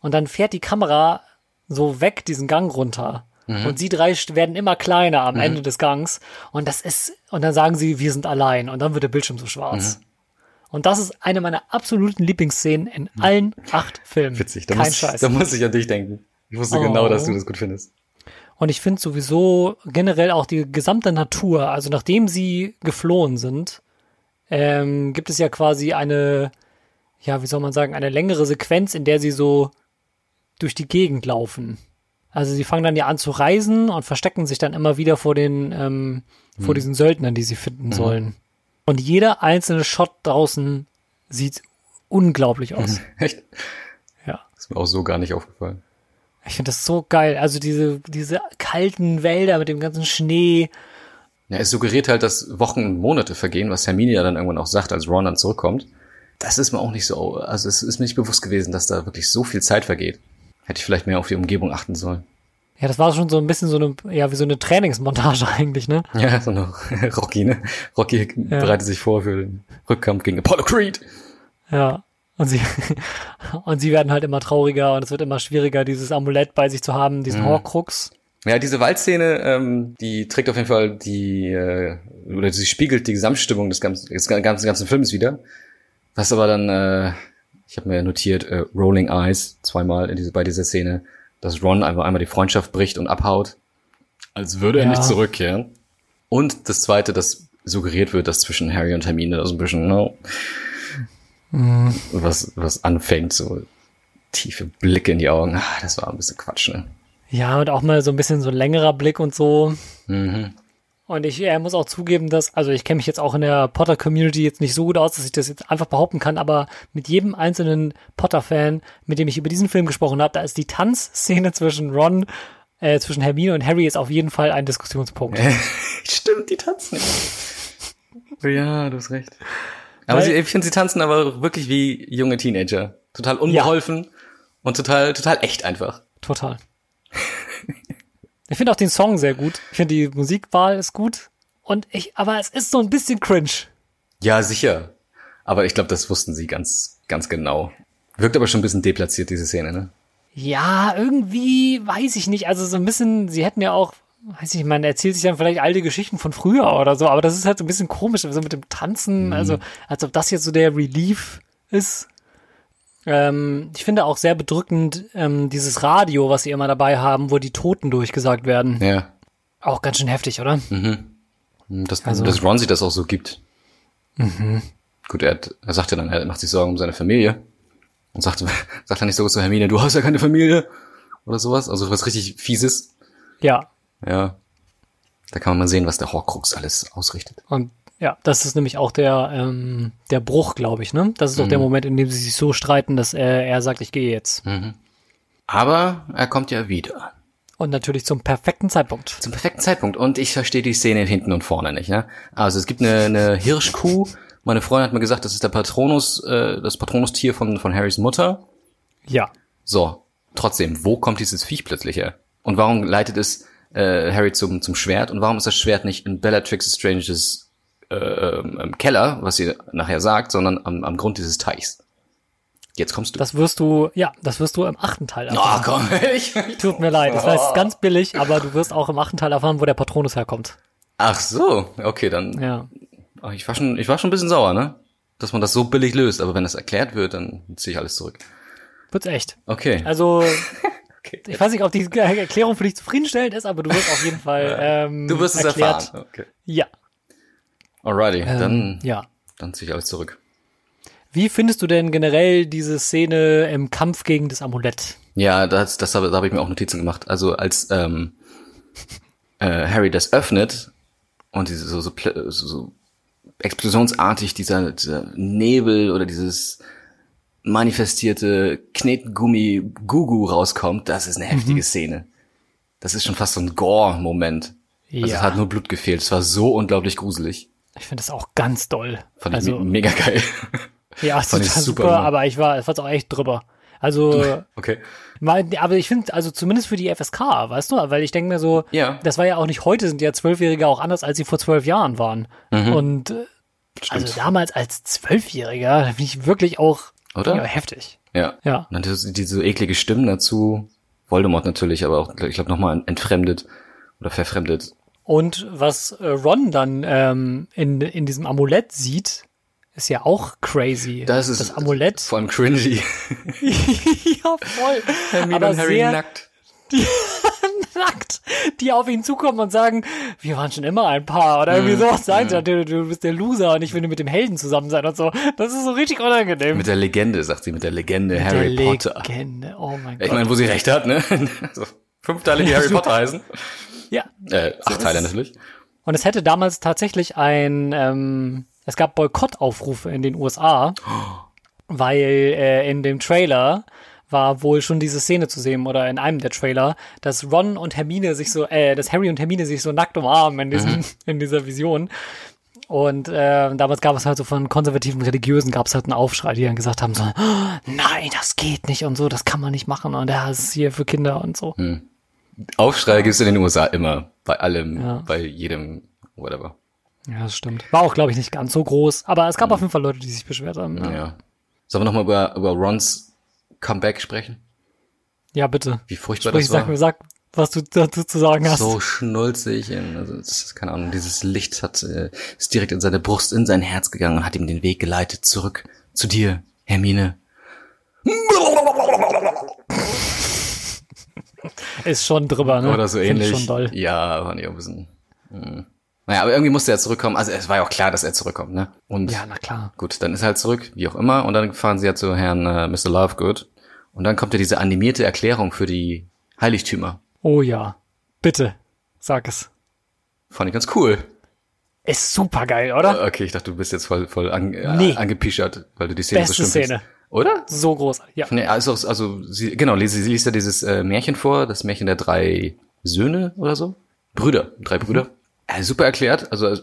und dann fährt die Kamera so weg diesen Gang runter. Und sie drei werden immer kleiner am Ende des Gangs. Und das ist, und dann sagen sie, wir sind allein. Und dann wird der Bildschirm so schwarz. Und das ist eine meiner absoluten Lieblingsszenen in allen acht Filmen. Witzig, da Kein muss, Scheiß. da muss ich an dich denken. Ich wusste Oh. genau, dass du das gut findest. Und ich finde sowieso generell auch die gesamte Natur, also nachdem sie geflohen sind, ähm, gibt es ja quasi eine, ja, wie soll man sagen, eine längere Sequenz, in der sie so durch die Gegend laufen. Also sie fangen dann ja an zu reisen und verstecken sich dann immer wieder vor den, ähm, vor diesen Söldnern, die sie finden sollen. Und jeder einzelne Shot draußen sieht unglaublich aus. Echt? Ja. Ist mir auch so gar nicht aufgefallen. Ich finde das so geil. Also diese, diese kalten Wälder mit dem ganzen Schnee. Ja, es suggeriert halt, dass Wochen und Monate vergehen, was Hermine ja dann irgendwann auch sagt, als Ron dann zurückkommt. Das ist mir auch nicht so, also es ist mir nicht bewusst gewesen, dass da wirklich so viel Zeit vergeht. Hätte ich vielleicht mehr auf die Umgebung achten sollen. Ja, das war schon so ein bisschen so eine, ja, wie so eine Trainingsmontage eigentlich, ne? Ja, so eine Rocky, ne? Rocky bereitet sich vor für den Rückkampf gegen Apollo Creed. Ja. Und sie, und sie werden halt immer trauriger und es wird immer schwieriger, dieses Amulett bei sich zu haben, diesen Horcrux. Ja, diese Waldszene, ähm, die trägt auf jeden Fall die, äh, oder sie spiegelt die Gesamtstimmung des ganzen, des ganzen, ganzen Films wieder. Was aber dann, äh, ich habe mir notiert, äh, Rolling Eyes zweimal in diese, bei dieser Szene, dass Ron einfach einmal die Freundschaft bricht und abhaut, als würde er Ja. nicht zurückkehren. Und das zweite, dass suggeriert wird, dass zwischen Harry und Hermine da so ein bisschen, no, was, was anfängt, so tiefe Blicke in die Augen. Ah, das war ein bisschen Quatsch, ne? Ja, und auch mal so ein bisschen so ein längerer Blick und so. Mhm. Und ich äh, muss auch zugeben, dass, also ich kenne mich jetzt auch in der Potter-Community jetzt nicht so gut aus, dass ich das jetzt einfach behaupten kann, aber mit jedem einzelnen Potter-Fan, mit dem ich über diesen Film gesprochen habe, da ist die Tanzszene zwischen Ron, äh, zwischen Hermine und Harry ist auf jeden Fall ein Diskussionspunkt. Stimmt, die tanzen. ja, du hast recht. Aber Weil- sie, ich finde, sie tanzen aber wirklich wie junge Teenager. Total unbeholfen und total, total echt einfach. Total. Ich finde auch den Song sehr gut. Ich finde die Musikwahl ist gut. Und ich, aber es ist so ein bisschen cringe. Ja, sicher. Aber ich glaube, das wussten sie ganz, ganz genau. Wirkt aber schon ein bisschen deplatziert, diese Szene, ne? Ja, irgendwie weiß ich nicht. Also so ein bisschen, sie hätten ja auch, weiß ich, man erzählt sich dann vielleicht alte Geschichten von früher oder so, aber das ist halt so ein bisschen komisch, so mit dem Tanzen, also als ob das jetzt so der Relief ist. Ähm, ich finde auch sehr bedrückend ähm, dieses Radio, was sie immer dabei haben, wo die Toten durchgesagt werden. Ja. Auch ganz schön heftig, oder? Dass, Also- dass Ron sich das auch so gibt. Gut, er, hat, er sagt ja dann, er macht sich Sorgen um seine Familie. Und sagt, sagt er nicht so zu Hermine, du hast ja keine Familie. Oder sowas. Also was richtig Fieses. Ja. Ja. Da kann man mal sehen, was der Horcrux alles ausrichtet. Und ja, das ist nämlich auch der, ähm, der Bruch, glaube ich, ne? Das ist doch der Moment, in dem sie sich so streiten, dass er, er sagt, ich gehe jetzt. Aber er kommt ja wieder. Und natürlich zum perfekten Zeitpunkt. Zum perfekten Zeitpunkt. Und ich verstehe die Szene hinten und vorne nicht. Ne? Also es gibt eine, eine Hirschkuh. Meine Freundin hat mir gesagt, das ist der Patronus, äh, das Patronustier von, von Harrys Mutter. Ja. So, trotzdem, wo kommt dieses Viech plötzlich her? Und warum leitet es äh, Harry zum, zum Schwert? Und warum ist das Schwert nicht in Bellatrix Stranges äh, ähm, im Keller, was sie nachher sagt, sondern am, am Grund dieses Teichs? Jetzt kommst du. Das wirst du, ja, das wirst du im achten Teil oh, erfahren. komm, ich, Tut mir leid, das heißt ganz billig, aber du wirst auch im achten Teil erfahren, wo der Patronus herkommt. Ach so, okay, dann. Ja. Ach, ich war schon, ich war schon ein bisschen sauer, ne? Dass man das so billig löst, aber wenn das erklärt wird, dann ziehe ich alles zurück. Wird's echt. Okay. Also, okay. ich weiß nicht, ob die Erklärung für dich zufriedenstellend ist, aber du wirst auf jeden Fall ähm, Du wirst es erklärt. erfahren. Okay. Ja. Alrighty, dann, Ähm, ja. dann ziehe ich alles zurück. Wie findest du denn generell diese Szene im Kampf gegen das Amulett? Ja, das, das habe, da habe ich mir auch Notizen gemacht. Also als ähm, äh, Harry das öffnet und diese so, so, so, so explosionsartig dieser, dieser Nebel oder dieses manifestierte Knetgummi-Gugu rauskommt, das ist eine heftige Szene. Das ist schon fast so ein Gore-Moment. Also Ja. es hat nur Blut gefehlt. Es war so unglaublich gruselig. Ich finde das auch ganz doll. Fand ich also, me mega geil. ja, ist ich total super super, aber ich war, ich fand's auch echt drüber. Also, Okay. mal- aber ich finde, also zumindest für die FSK, weißt du, weil ich denke mir so, Ja. das war ja auch nicht heute, sind ja Zwölfjährige auch anders, als sie vor zwölf Jahren waren. Mhm. Und äh, also damals als Zwölfjähriger, da finde ich wirklich auch Oder? Ja, heftig. Ja. Ja. Und dann diese, eklige Stimmen dazu. Voldemort natürlich, aber auch, ich glaube, nochmal entfremdet oder verfremdet. Und was äh, Ron dann ähm, in, in diesem Amulett sieht, ist ja auch crazy. Das ist das Amulett. vor allem cringy. ja, voll. Hermine Aber und Harry sehr nackt. nackt, die auf ihn zukommen und sagen, wir waren schon immer ein Paar. Oder Mhm. irgendwie sowas sagen, sie, du, du bist der Loser und ich will nur mit dem Helden zusammen sein und so. Das ist so richtig unangenehm. Mit der Legende, sagt sie, mit der Legende Harry der Potter. Legende. Oh mein Ich Gott. meine, wo sie recht hat, ne? Also, fünf Teile, die Harry super. Potter heißen. ja. Äh, acht Teile natürlich. Und es hätte damals tatsächlich ein, ähm, es gab Boykottaufrufe in den USA, weil äh, in dem Trailer war wohl schon diese Szene zu sehen oder in einem der Trailer, dass Ron und Hermine sich so, äh, dass Harry und Hermine sich so nackt umarmen in diesem, in dieser Vision. Und äh, damals gab es halt so von konservativen Religiösen gab es halt einen Aufschrei, die dann gesagt haben so, "Oh, nein, das geht nicht und so, das kann man nicht machen und das ist hier für Kinder und so. Aufschrei gibt's in den USA immer. Bei allem, Ja. bei jedem, whatever. Ja, das stimmt. War auch, glaube ich, nicht ganz so groß, aber es gab auf jeden Fall Leute, die sich beschwert haben. Ja, Ja. Sollen wir nochmal über, über Rons Comeback sprechen? ja bitte. Wie furchtbar Sprich, das sag war. mir, sag, was du dazu zu sagen hast. so schnulzig. Also, das ist, keine Ahnung, dieses Licht hat, äh, ist direkt in seine Brust, in sein Herz gegangen und hat ihm den Weg geleitet zurück zu dir, Hermine. Ist schon drüber, ne? Oder so Find ich ähnlich. Schon doll. Ja, ich auch ein bisschen. Mh. Naja, aber irgendwie musste er zurückkommen. Also es war ja auch klar, dass er zurückkommt, ne? Und Ja, na klar. gut, dann ist er halt zurück, wie auch immer. Und dann fahren sie ja zu Herrn äh, Mr. Lovegood. Und dann kommt ja diese animierte Erklärung für die Heiligtümer. Oh ja. Bitte. Sag es. Fand ich ganz cool. Ist super geil, oder? Okay, ich dachte, du bist jetzt voll, voll an, Nee. äh, angepischert, weil du die Szene Beste so schlimm Szene. findest. Oder? So großartig. Ja. Nee, also, also sie, genau, sie, sie liest ja dieses äh, Märchen vor, das Märchen der drei Söhne oder so. Brüder, drei Brüder. Äh, super erklärt, also äh,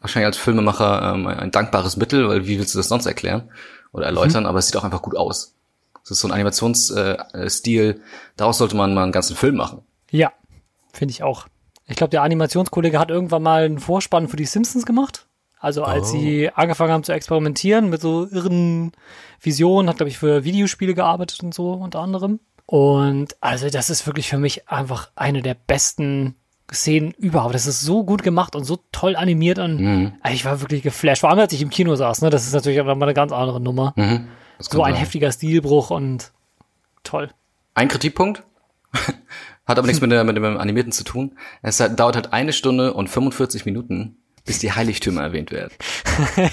wahrscheinlich als Filmemacher ähm, ein, ein dankbares Mittel, weil wie willst du das sonst erklären oder erläutern, aber es sieht auch einfach gut aus. Es ist so ein Animationsstil, äh, daraus sollte man mal einen ganzen Film machen. Ja. Finde ich auch. Ich glaube, der Animationskollege hat irgendwann mal einen Vorspann für die Simpsons gemacht. Also als Oh. sie angefangen haben zu experimentieren mit so irren Visionen, hat, glaube ich, für Videospiele gearbeitet und so unter anderem. Und also das ist wirklich für mich einfach eine der besten Szenen überhaupt. Das ist so gut gemacht und so toll animiert und Mhm. also ich war wirklich geflasht. Vor allem, als ich im Kino saß, ne? Das ist natürlich auch nochmal eine ganz andere Nummer. Mhm. So ein sein. heftiger Stilbruch und toll. Ein Kritikpunkt. Hat aber nichts mit, der, mit dem Animierten zu tun. Es hat, dauert halt eine Stunde und 45 Minuten, bis die Heiligtümer erwähnt werden.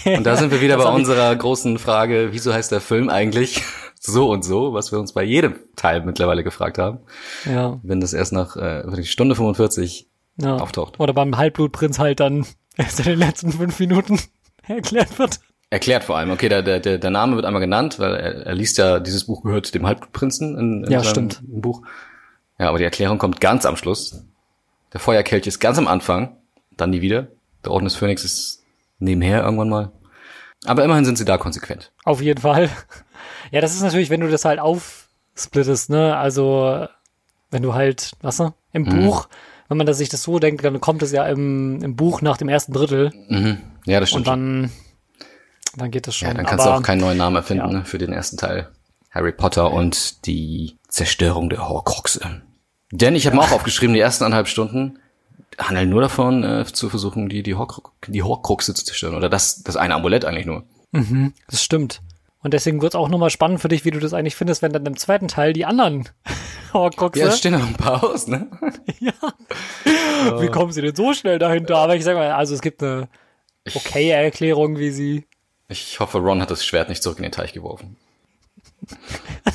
Und da sind wir wieder bei unserer großen Frage, wieso heißt der Film eigentlich so und so, was wir uns bei jedem Teil mittlerweile gefragt haben, Ja. wenn das erst nach äh, Stunde 45 ja. auftaucht. Oder beim Halbblutprinz halt dann erst in den letzten fünf Minuten erklärt wird. Erklärt vor allem. Okay, der, der, der Name wird einmal genannt, weil er, er liest ja, dieses Buch gehört dem Halbblutprinzen in, in Ja, seinem stimmt. Buch. Ja, aber die Erklärung kommt ganz am Schluss. Der Feuerkelch ist ganz am Anfang, dann nie wieder. Der Orden des Phönix ist nebenher irgendwann mal. Aber immerhin sind sie da konsequent. Auf jeden Fall. Ja, das ist natürlich, wenn du das halt aufsplittest, ne? Also, wenn du halt, was du, im Mhm. Buch, wenn man das sich das so denkt, dann kommt es ja im, im Buch nach dem ersten Drittel Mhm. Ja, das und stimmt. dann, dann geht das schon. ja, dann kannst Aber, du auch keinen neuen Namen erfinden ja. ne, für den ersten Teil. Harry Potter und die Zerstörung der Horcruxe. Denn ich habe mir auch aufgeschrieben, die ersten anderthalb Stunden handeln nur davon, äh, zu versuchen, die, die, Horcrux, die Horcruxe zu zerstören. Oder das, das eine Amulett eigentlich nur. Das stimmt. Und deswegen wird es auch nochmal spannend für dich, wie du das eigentlich findest, wenn dann im zweiten Teil die anderen Horcruxe, Ja, es stehen noch ein paar aus, ne? ja. Wie kommen sie denn so schnell dahinter? Aber ich sag mal, also es gibt eine okaye Erklärung, wie sie Ich hoffe, Ron hat das Schwert nicht zurück in den Teich geworfen.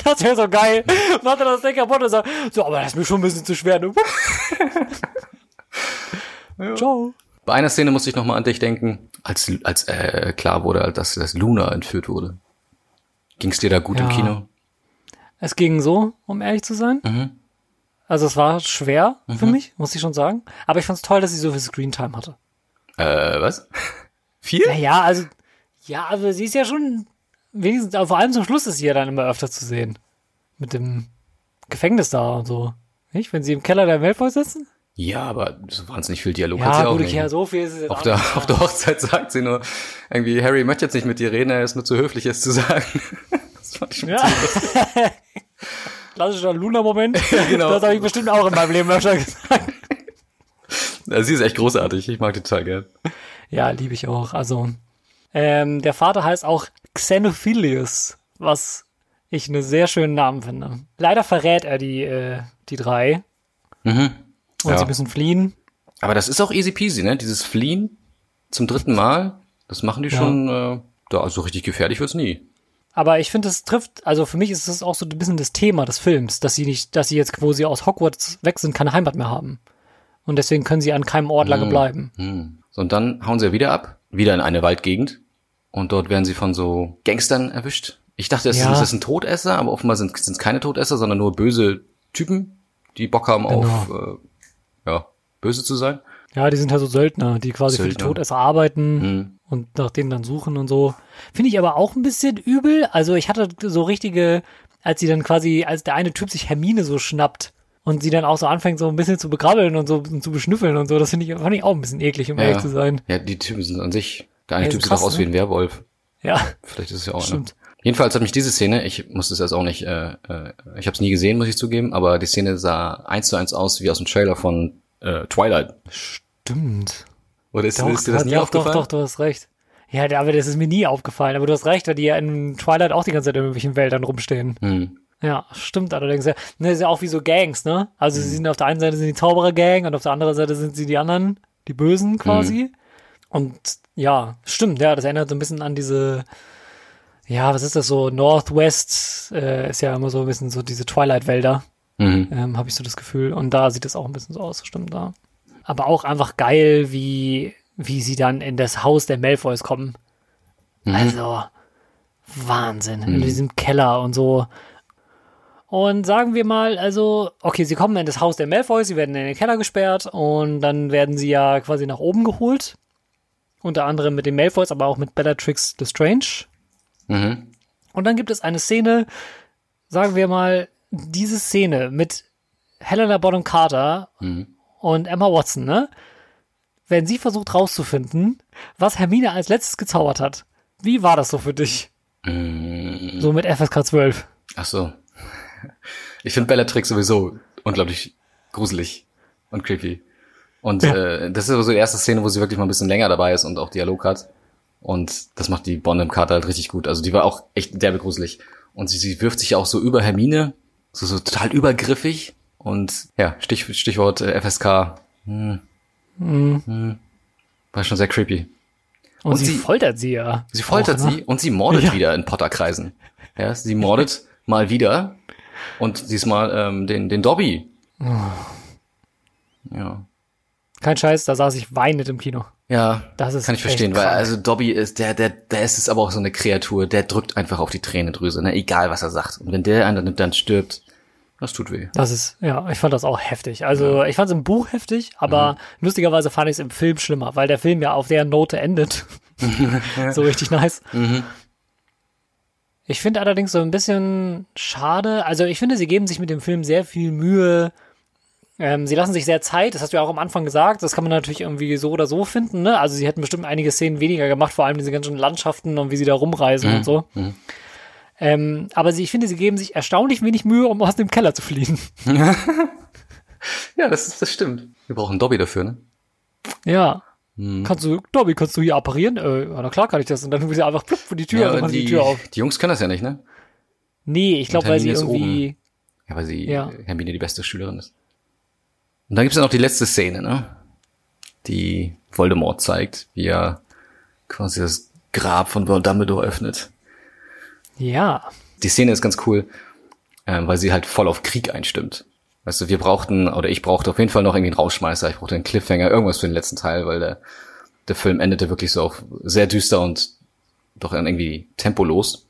Das wäre so geil. Macht er das Ding kaputt und sagt, so, aber das ist mir schon ein bisschen zu schwer. Ne? Ciao. Bei einer Szene musste ich noch mal an dich denken, als, als äh, klar wurde, dass, dass Luna entführt wurde. Ging's dir da gut im Ja. Kino? Es ging so, um ehrlich zu sein. Mhm. Also es war schwer für mich, muss ich schon sagen. Aber ich fand's toll, dass sie so viel Screentime hatte. Äh, was? Vier? Naja, also, ja, also sie ist ja schon, wenigstens, vor allem zum Schluss ist sie ja dann immer öfter zu sehen. mit dem Gefängnis da und so. Nicht? Wenn sie im Keller der Malfoy sitzen? Ja, aber so wahnsinnig viel Dialog Ja, hat sie auch gut, nicht. okay, ja, so viel ist es Auf auch der, nicht. auf der Hochzeit sagt sie nur, irgendwie, Harry möchte jetzt nicht mit dir reden, er ist nur zu höflich, es zu sagen. Das fand ich schon Ja. Klassischer Luna-Moment. Ja, genau. Das habe ich bestimmt auch in meinem Leben öfter gesagt. Sie ist echt großartig, ich mag die total gern. Ja, liebe ich auch. Also, ähm, der Vater heißt auch Xenophilius, was ich einen sehr schönen Namen finde. Leider verrät er die, äh, die drei Mhm. und Ja. sie müssen fliehen. Aber das ist auch easy peasy, ne? Dieses Fliehen zum dritten Mal, das machen die Ja. schon, äh, da, also richtig gefährlich wird's nie. Aber ich finde, es trifft, also für mich ist es auch so ein bisschen das Thema des Films, dass sie nicht, dass sie jetzt, wo sie aus Hogwarts weg sind, keine Heimat mehr haben. Und deswegen können sie an keinem Ort lange bleiben. Hm. So, und dann hauen sie ja wieder ab, wieder in eine Waldgegend. Und dort werden sie von so Gangstern erwischt. Ich dachte, es Ja. ist das ein Todesser, aber offenbar sind es keine Todesser, sondern nur böse Typen, die Bock haben auf, äh, ja, böse zu sein. Ja, die sind ja so Söldner, die quasi für die Söldner. Todesser arbeiten Hm. und nach denen dann suchen und so. Finde ich aber auch ein bisschen übel. Also ich hatte so richtige, als sie dann quasi, als der eine Typ sich Hermine so schnappt und sie dann auch so anfängt, so ein bisschen zu begrabbeln und so und zu beschnüffeln und so, das finde ich, fand ich auch ein bisschen eklig, um ehrlich zu sein. Ja, die Typen sind an sich, der eine Ja, Typ sieht auch aus ne? wie ein Werwolf. Ja, Vielleicht ist es ja auch Stimmt. einer. Jedenfalls hat mich diese Szene, ich musste es erst auch nicht, äh, äh, ich habe es nie gesehen, muss ich zugeben, aber die Szene sah eins zu eins aus wie aus dem Trailer von äh, Twilight. stimmt. Oder ist, Doch, ist dir das doch, nie doch, aufgefallen? doch, du hast recht. Ja, aber das ist mir nie aufgefallen. Aber du hast recht, weil die ja in Twilight auch die ganze Zeit in irgendwelchen Wäldern rumstehen. Hm. Ja, stimmt allerdings. Ja, Ne, ist ja auch wie so Gangs, ne? Also sie sind auf der einen Seite sind die Zauberer-Gang und auf der anderen Seite sind sie die anderen, die Bösen quasi. Und ja, stimmt, ja, das erinnert so ein bisschen an diese, ja, was ist das so? Northwest äh, ist ja immer so ein bisschen so diese Twilight-Wälder, Mhm. ähm, habe ich so das Gefühl. Und da sieht es auch ein bisschen so aus, stimmt da. Aber auch einfach geil, wie, wie sie dann in das Haus der Malfoys kommen. Also, Wahnsinn. In diesem Keller und so. Und sagen wir mal, also, okay, sie kommen in das Haus der Malfoys, sie werden in den Keller gesperrt und dann werden sie ja quasi nach oben geholt. Unter anderem mit den Malfoys, aber auch mit Bellatrix Lestrange. Mhm. Und dann gibt es eine Szene, sagen wir mal, diese Szene mit Helena Bonham Carter Mhm. und Emma Watson, ne? Wenn sie versucht rauszufinden, was Hermine als letztes gezaubert hat. Wie war das so für dich? Mhm. So mit FSK 12. Ach so. Ich finde Bellatrix sowieso unglaublich gruselig und creepy. Und Ja. äh, das ist aber so die erste Szene, wo sie wirklich mal ein bisschen länger dabei ist und auch Dialog hat. Und das macht die Bonham Carter halt richtig gut. Also die war auch echt derbe gruselig. Und sie, sie wirft sich ja auch so über Hermine, so, so total übergriffig. Und ja, Stich, Stichwort äh, FSK. Hm. Hm. War schon sehr creepy. Und, Und sie, sie- foltert sie ja. Sie foltert auch, ne? sie und sie mordet Ja. wieder in Potterkreisen. Ja, sie mordet mal wieder und diesmal ähm, den, den Dobby. Oh. Ja. Kein Scheiß, da saß ich weinend im Kino. Ja, Das ist kann ich verstehen, weil also Dobby ist, der, der, der ist es aber auch so eine Kreatur, der drückt einfach auf die Tränendrüse, ne? egal was er sagt. Und wenn der einen dann stirbt, das tut weh. Das ist, ja, ich fand das auch heftig. Also, ich fand es im Buch heftig, aber lustigerweise fand ich es im Film schlimmer, weil der Film ja auf der Note endet. so richtig nice. Ich finde allerdings so ein bisschen schade. Also, ich finde, sie geben sich mit dem Film sehr viel Mühe. Ähm, sie lassen sich sehr Zeit, das hast du ja auch am Anfang gesagt. Das kann man natürlich irgendwie so oder so finden. Ne? Also, sie hätten bestimmt einige Szenen weniger gemacht, vor allem diese ganzen Landschaften und wie sie da rumreisen und so. Ähm, aber sie, ich finde, sie geben sich erstaunlich wenig Mühe, um aus dem Keller zu fliehen. Ja, das, das stimmt. Wir brauchen Dobby dafür, ne? Ja. Kannst du, Dobby, kannst du hier apparieren? Äh, na klar kann ich das. Und dann will sie einfach plupp vor die Tür Ja, und machen die, die Tür auf. die Jungs können das ja nicht, ne? Nee, ich glaube, weil sie irgendwie. Ja, weil sie Ja. Hermine die beste Schülerin ist. Und dann gibt's ja noch die letzte Szene, ne? Die Voldemort zeigt, wie er quasi das Grab von Dumbledore öffnet. Ja. Die Szene ist ganz cool, ähm, weil sie halt voll auf Krieg einstimmt. Weißt du, wir brauchten, oder ich brauchte auf jeden Fall noch irgendwie einen Rausschmeißer, ich brauchte einen Cliffhanger, irgendwas für den letzten Teil, weil der, der Film endete wirklich so auf sehr düster und doch irgendwie tempolos.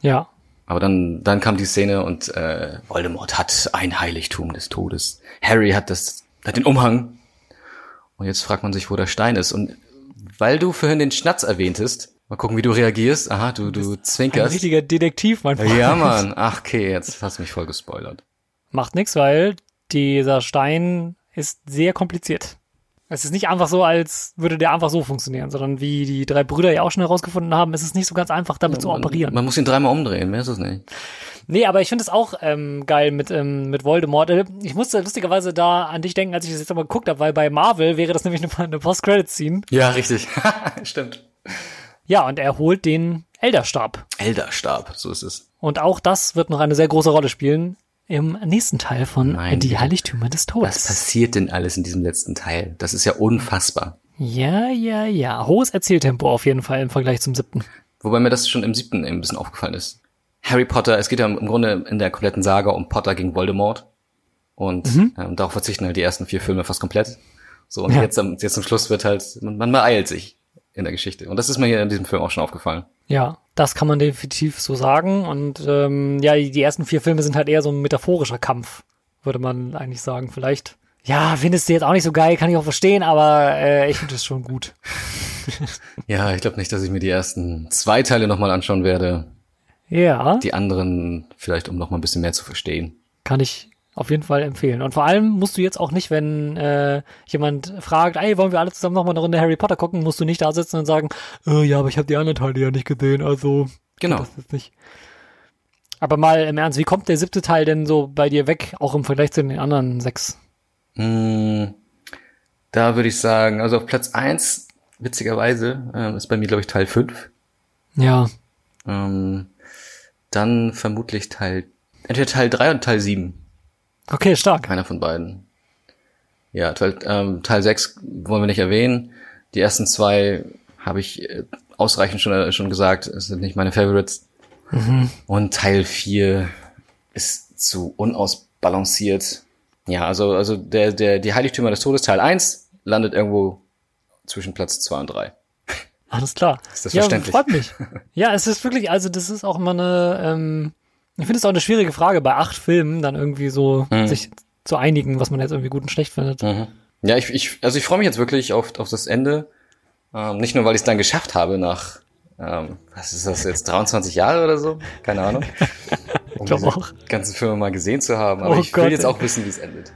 Ja. Aber dann, dann kam die Szene und äh, Voldemort hat ein Heiligtum des Todes. Harry hat das, hat den Umhang. Und jetzt fragt man sich, wo der Stein ist. Und weil du vorhin den Schnatz erwähntest, Mal gucken, wie du reagierst. Aha, du, du Ein zwinkerst. richtiger Detektiv, mein Freund. Ja, Mann. Ach, okay, jetzt hast du mich voll gespoilert. Macht nix, weil dieser Stein ist sehr kompliziert. Es ist nicht einfach so, als würde der einfach so funktionieren, sondern wie die drei Brüder ja auch schon herausgefunden haben, ist es nicht so ganz einfach, damit zu operieren. Man muss ihn dreimal umdrehen, mehr ist es nicht. Nee, aber ich finde es auch ähm, geil mit, ähm, mit Voldemort. Äh, Ich musste lustigerweise da an dich denken, als ich das jetzt nochmal geguckt habe, weil bei Marvel wäre das nämlich eine, eine Post-Credit-Scene. Ja, richtig. Stimmt. Ja, und er holt den Elderstab. Elderstab, so ist es. Und auch das wird noch eine sehr große Rolle spielen im nächsten Teil von Nein, Die. Heiligtümer des Was Todes. passiert denn alles in diesem letzten Teil? Das ist ja unfassbar. Ja, ja, ja. Hohes Erzähltempo auf jeden Fall im Vergleich zum siebten. Wobei mir das schon im siebten ein bisschen aufgefallen ist. Harry Potter, es geht ja im Grunde in der kompletten Saga um Potter gegen Voldemort. Und ähm, darauf verzichten halt die ersten vier Filme fast komplett. So, und Ja. jetzt, am, jetzt zum Schluss wird halt, man, man beeilt sich in der Geschichte. Und das ist mir hier in diesem Film auch schon aufgefallen. Ja, das kann man definitiv so sagen. Und ähm, ja, die, ersten vier Filme sind halt eher so ein metaphorischer Kampf, würde man eigentlich sagen. Vielleicht. Ja, findest du jetzt auch nicht so geil, kann ich auch verstehen, aber äh, ich finde es schon gut. Ja, ich glaube nicht, dass ich mir die ersten zwei Teile nochmal anschauen werde. Ja, Die anderen vielleicht, um noch mal ein bisschen mehr zu verstehen. kann ich auf jeden Fall empfehlen. Und vor allem musst du jetzt auch nicht, wenn äh, jemand fragt, ey, wollen wir alle zusammen nochmal eine Runde Harry Potter gucken, musst du nicht da sitzen und sagen, äh, ja, aber ich habe die anderen Teile ja nicht gesehen, also Genau. das ist nicht. Aber mal im Ernst, wie kommt der siebte Teil denn so bei dir weg, auch im Vergleich zu den anderen sechs? Mm, Da würde ich sagen, also auf Platz eins witzigerweise, ähm, ist bei mir, glaube ich, Teil 5. Ja, Ähm, dann vermutlich Teil, entweder Teil 3 und Teil 7. okay, stark. Keiner von beiden. Ja, Teil, ähm, Teil 6 wollen wir nicht erwähnen. Die ersten zwei habe ich äh, ausreichend schon, äh, schon gesagt, es sind nicht meine Favorites. Und Teil 4 ist zu unausbalanciert. Ja, also, also der, der, die Heiligtümer des Todes Teil 1 landet irgendwo zwischen Platz 2 und 3. Alles klar. Ist das ja, verständlich? freut mich. Ja, es ist wirklich, also das ist auch immer eine, ähm, ich finde es auch eine schwierige Frage, bei acht Filmen dann irgendwie so Mhm. sich zu einigen, was man jetzt irgendwie gut und schlecht findet. Ja, ich, ich also ich freue mich jetzt wirklich auf, auf das Ende. Ähm, nicht nur, weil ich es dann geschafft habe nach, ähm, was ist das jetzt, 23 Jahre oder so? Keine Ahnung. Um glaub diese auch. ganzen Filme mal gesehen zu haben. Aber Oh ich Gott, will jetzt auch wissen, wie es endet.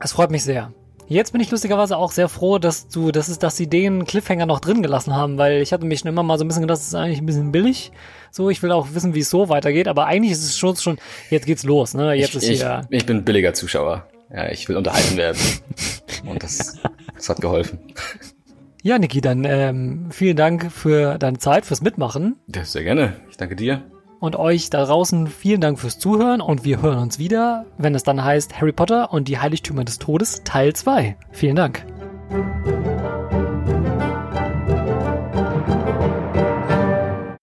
Es freut mich sehr. Jetzt bin ich lustigerweise auch sehr froh, dass du, dass es, dass sie den Cliffhanger noch drin gelassen haben, weil ich hatte mich schon immer mal so ein bisschen gedacht, das ist eigentlich ein bisschen billig. So, ich will auch wissen, wie es so weitergeht, aber eigentlich ist es schon, schon jetzt geht's los, ne? Jetzt Ich, ist ich, hier. ich bin billiger Zuschauer. Ja, ich will unterhalten werden. Und das, das hat geholfen. Ja, Niki, dann ähm, vielen Dank für deine Zeit, fürs Mitmachen. Ja, sehr gerne. Ich danke dir. Und euch da draußen vielen Dank fürs Zuhören und wir hören uns wieder, wenn es dann heißt Harry Potter und die Heiligtümer des Todes Teil 2. Vielen Dank.